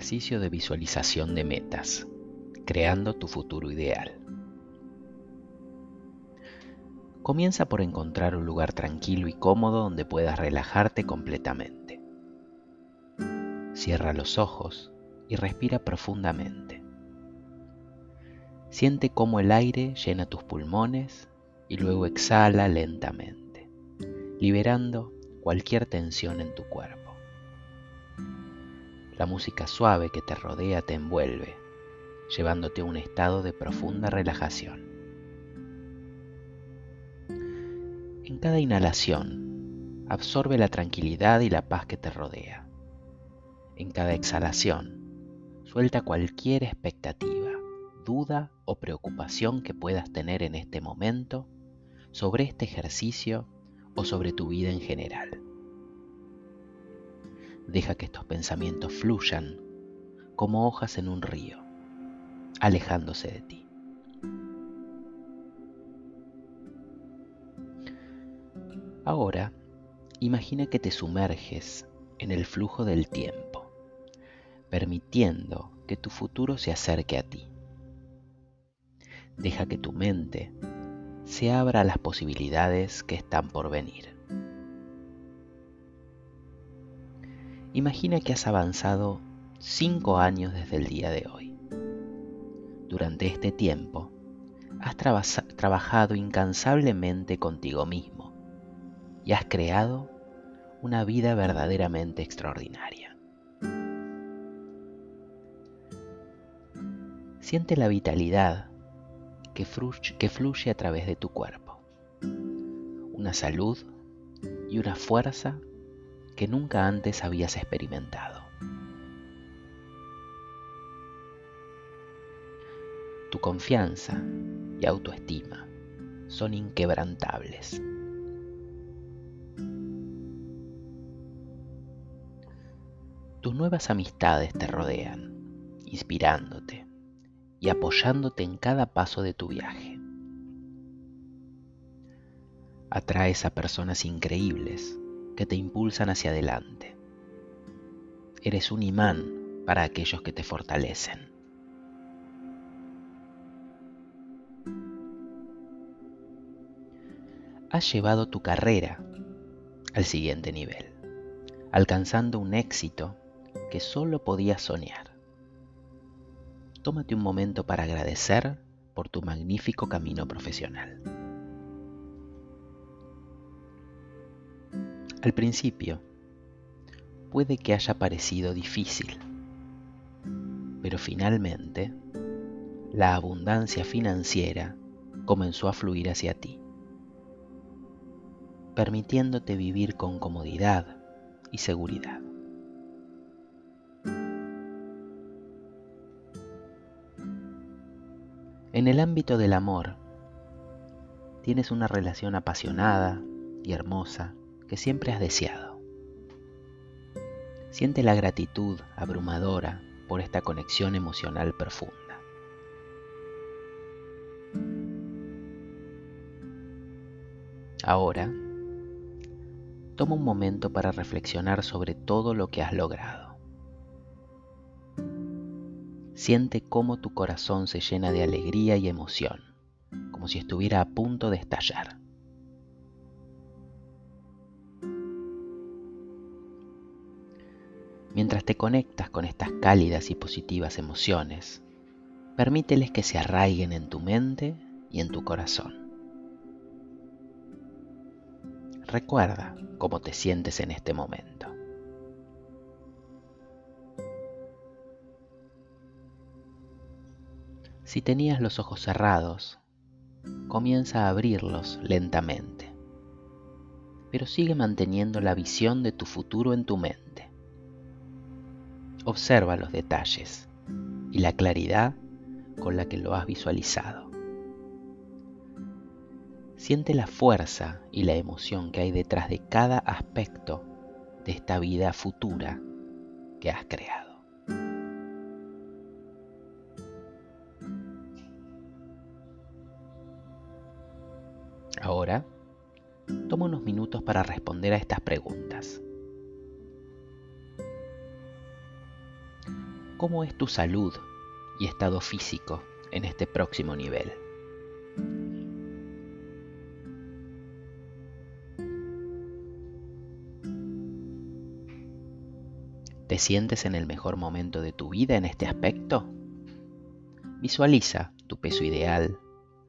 Ejercicio de visualización de metas, creando tu futuro ideal. Comienza por encontrar un lugar tranquilo y cómodo donde puedas relajarte completamente. Cierra los ojos y respira profundamente. Siente cómo el aire llena tus pulmones y luego exhala lentamente, liberando cualquier tensión en tu cuerpo. La música suave que te rodea te envuelve, llevándote a un estado de profunda relajación. En cada inhalación, absorbe la tranquilidad y la paz que te rodea. En cada exhalación, suelta cualquier expectativa, duda o preocupación que puedas tener en este momento sobre este ejercicio o sobre tu vida en general. Deja que estos pensamientos fluyan como hojas en un río, alejándose de ti. Ahora, imagina que te sumerges en el flujo del tiempo, permitiendo que tu futuro se acerque a ti. Deja que tu mente se abra a las posibilidades que están por venir. Imagina que has avanzado cinco años desde el día de hoy. Durante este tiempo, has trabajado incansablemente contigo mismo y has creado una vida verdaderamente extraordinaria. Siente la vitalidad que fluye a través de tu cuerpo, una salud y una fuerza que nunca antes habías experimentado. Tu confianza y autoestima son inquebrantables. Tus nuevas amistades te rodean, inspirándote y apoyándote en cada paso de tu viaje. Atraes a personas increíbles que te impulsan hacia adelante. Eres un imán para aquellos que te fortalecen. Has llevado tu carrera al siguiente nivel, alcanzando un éxito que solo podías soñar. Tómate un momento para agradecer por tu magnífico camino profesional. Al principio, puede que haya parecido difícil, pero finalmente la abundancia financiera comenzó a fluir hacia ti, permitiéndote vivir con comodidad y seguridad. En el ámbito del amor, tienes una relación apasionada y hermosa que siempre has deseado. Siente la gratitud abrumadora por esta conexión emocional profunda. Ahora, toma un momento para reflexionar sobre todo lo que has logrado. Siente cómo tu corazón se llena de alegría y emoción, como si estuviera a punto de estallar. Mientras te conectas con estas cálidas y positivas emociones, permíteles que se arraiguen en tu mente y en tu corazón. Recuerda cómo te sientes en este momento. Si tenías los ojos cerrados, comienza a abrirlos lentamente, pero sigue manteniendo la visión de tu futuro en tu mente. Observa los detalles y la claridad con la que lo has visualizado. Siente la fuerza y la emoción que hay detrás de cada aspecto de esta vida futura que has creado. Ahora, toma unos minutos para responder a estas preguntas. ¿Cómo es tu salud y estado físico en este próximo nivel? ¿Te sientes en el mejor momento de tu vida en este aspecto? Visualiza tu peso ideal,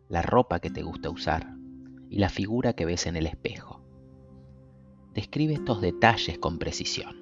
la ropa que te gusta usar y la figura que ves en el espejo. Describe estos detalles con precisión.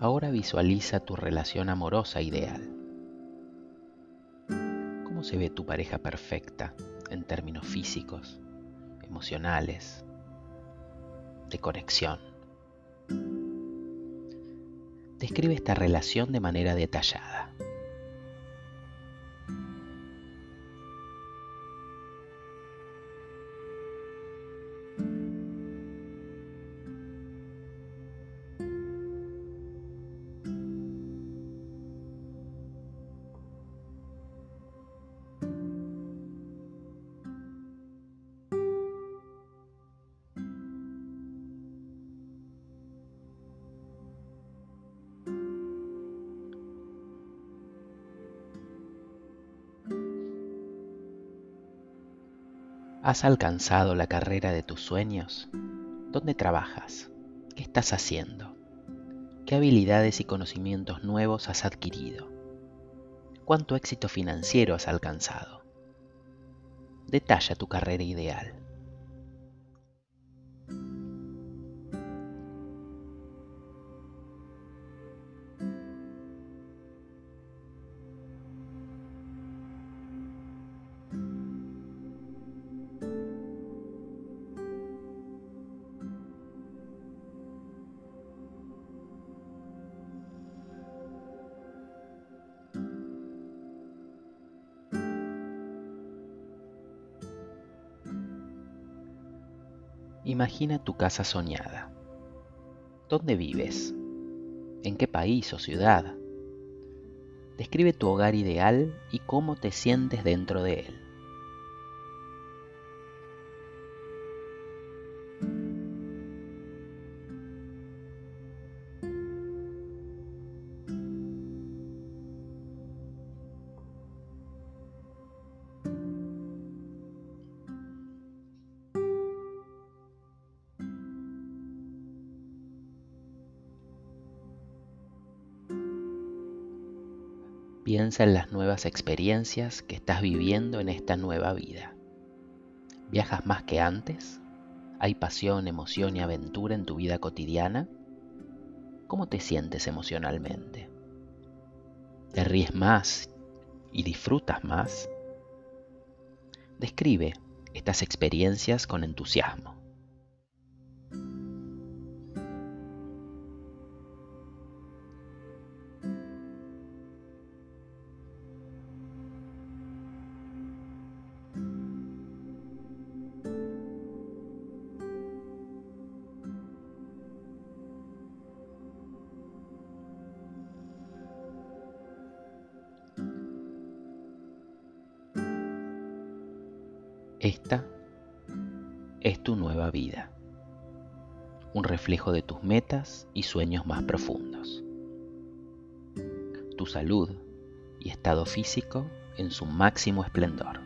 Ahora visualiza tu relación amorosa ideal. ¿Cómo se ve tu pareja perfecta en términos físicos, emocionales, de conexión? Describe esta relación de manera detallada. ¿Has alcanzado la carrera de tus sueños? ¿Dónde trabajas? ¿Qué estás haciendo? ¿Qué habilidades y conocimientos nuevos has adquirido? ¿Cuánto éxito financiero has alcanzado? Detalla tu carrera ideal. Imagina tu casa soñada. ¿Dónde vives? ¿En qué país o ciudad? Describe tu hogar ideal y cómo te sientes dentro de él. Piensa en las nuevas experiencias que estás viviendo en esta nueva vida. ¿Viajas más que antes? ¿Hay pasión, emoción y aventura en tu vida cotidiana? ¿Cómo te sientes emocionalmente? ¿Te ríes más y disfrutas más? Describe estas experiencias con entusiasmo. Esta es tu nueva vida, un reflejo de tus metas y sueños más profundos. Tu salud y estado físico en su máximo esplendor.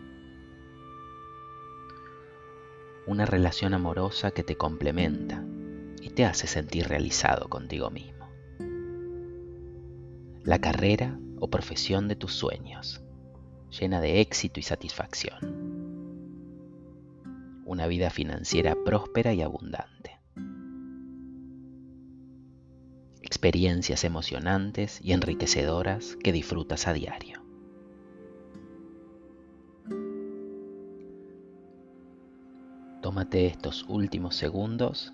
Una relación amorosa que te complementa y te hace sentir realizado contigo mismo. La carrera o profesión de tus sueños, llena de éxito y satisfacción una vida financiera próspera y abundante. Experiencias emocionantes y enriquecedoras que disfrutas a diario. Tómate estos últimos segundos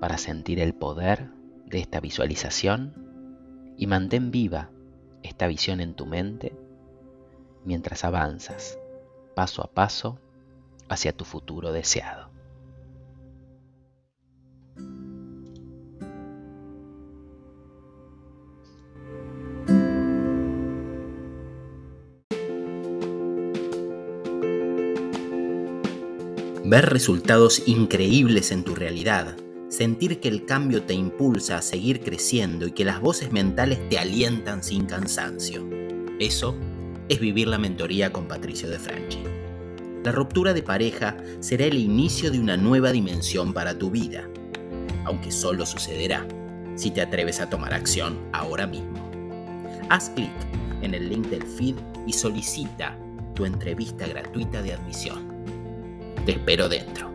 para sentir el poder de esta visualización y mantén viva esta visión en tu mente mientras avanzas paso a paso hacia tu futuro deseado. Ver resultados increíbles en tu realidad, sentir que el cambio te impulsa a seguir creciendo y que las voces mentales te alientan sin cansancio. Eso es vivir la mentoría con Patricio de Franchi. La ruptura de pareja será el inicio de una nueva dimensión para tu vida, aunque solo sucederá si te atreves a tomar acción ahora mismo. Haz clic en el link del feed y solicita tu entrevista gratuita de admisión. Te espero dentro.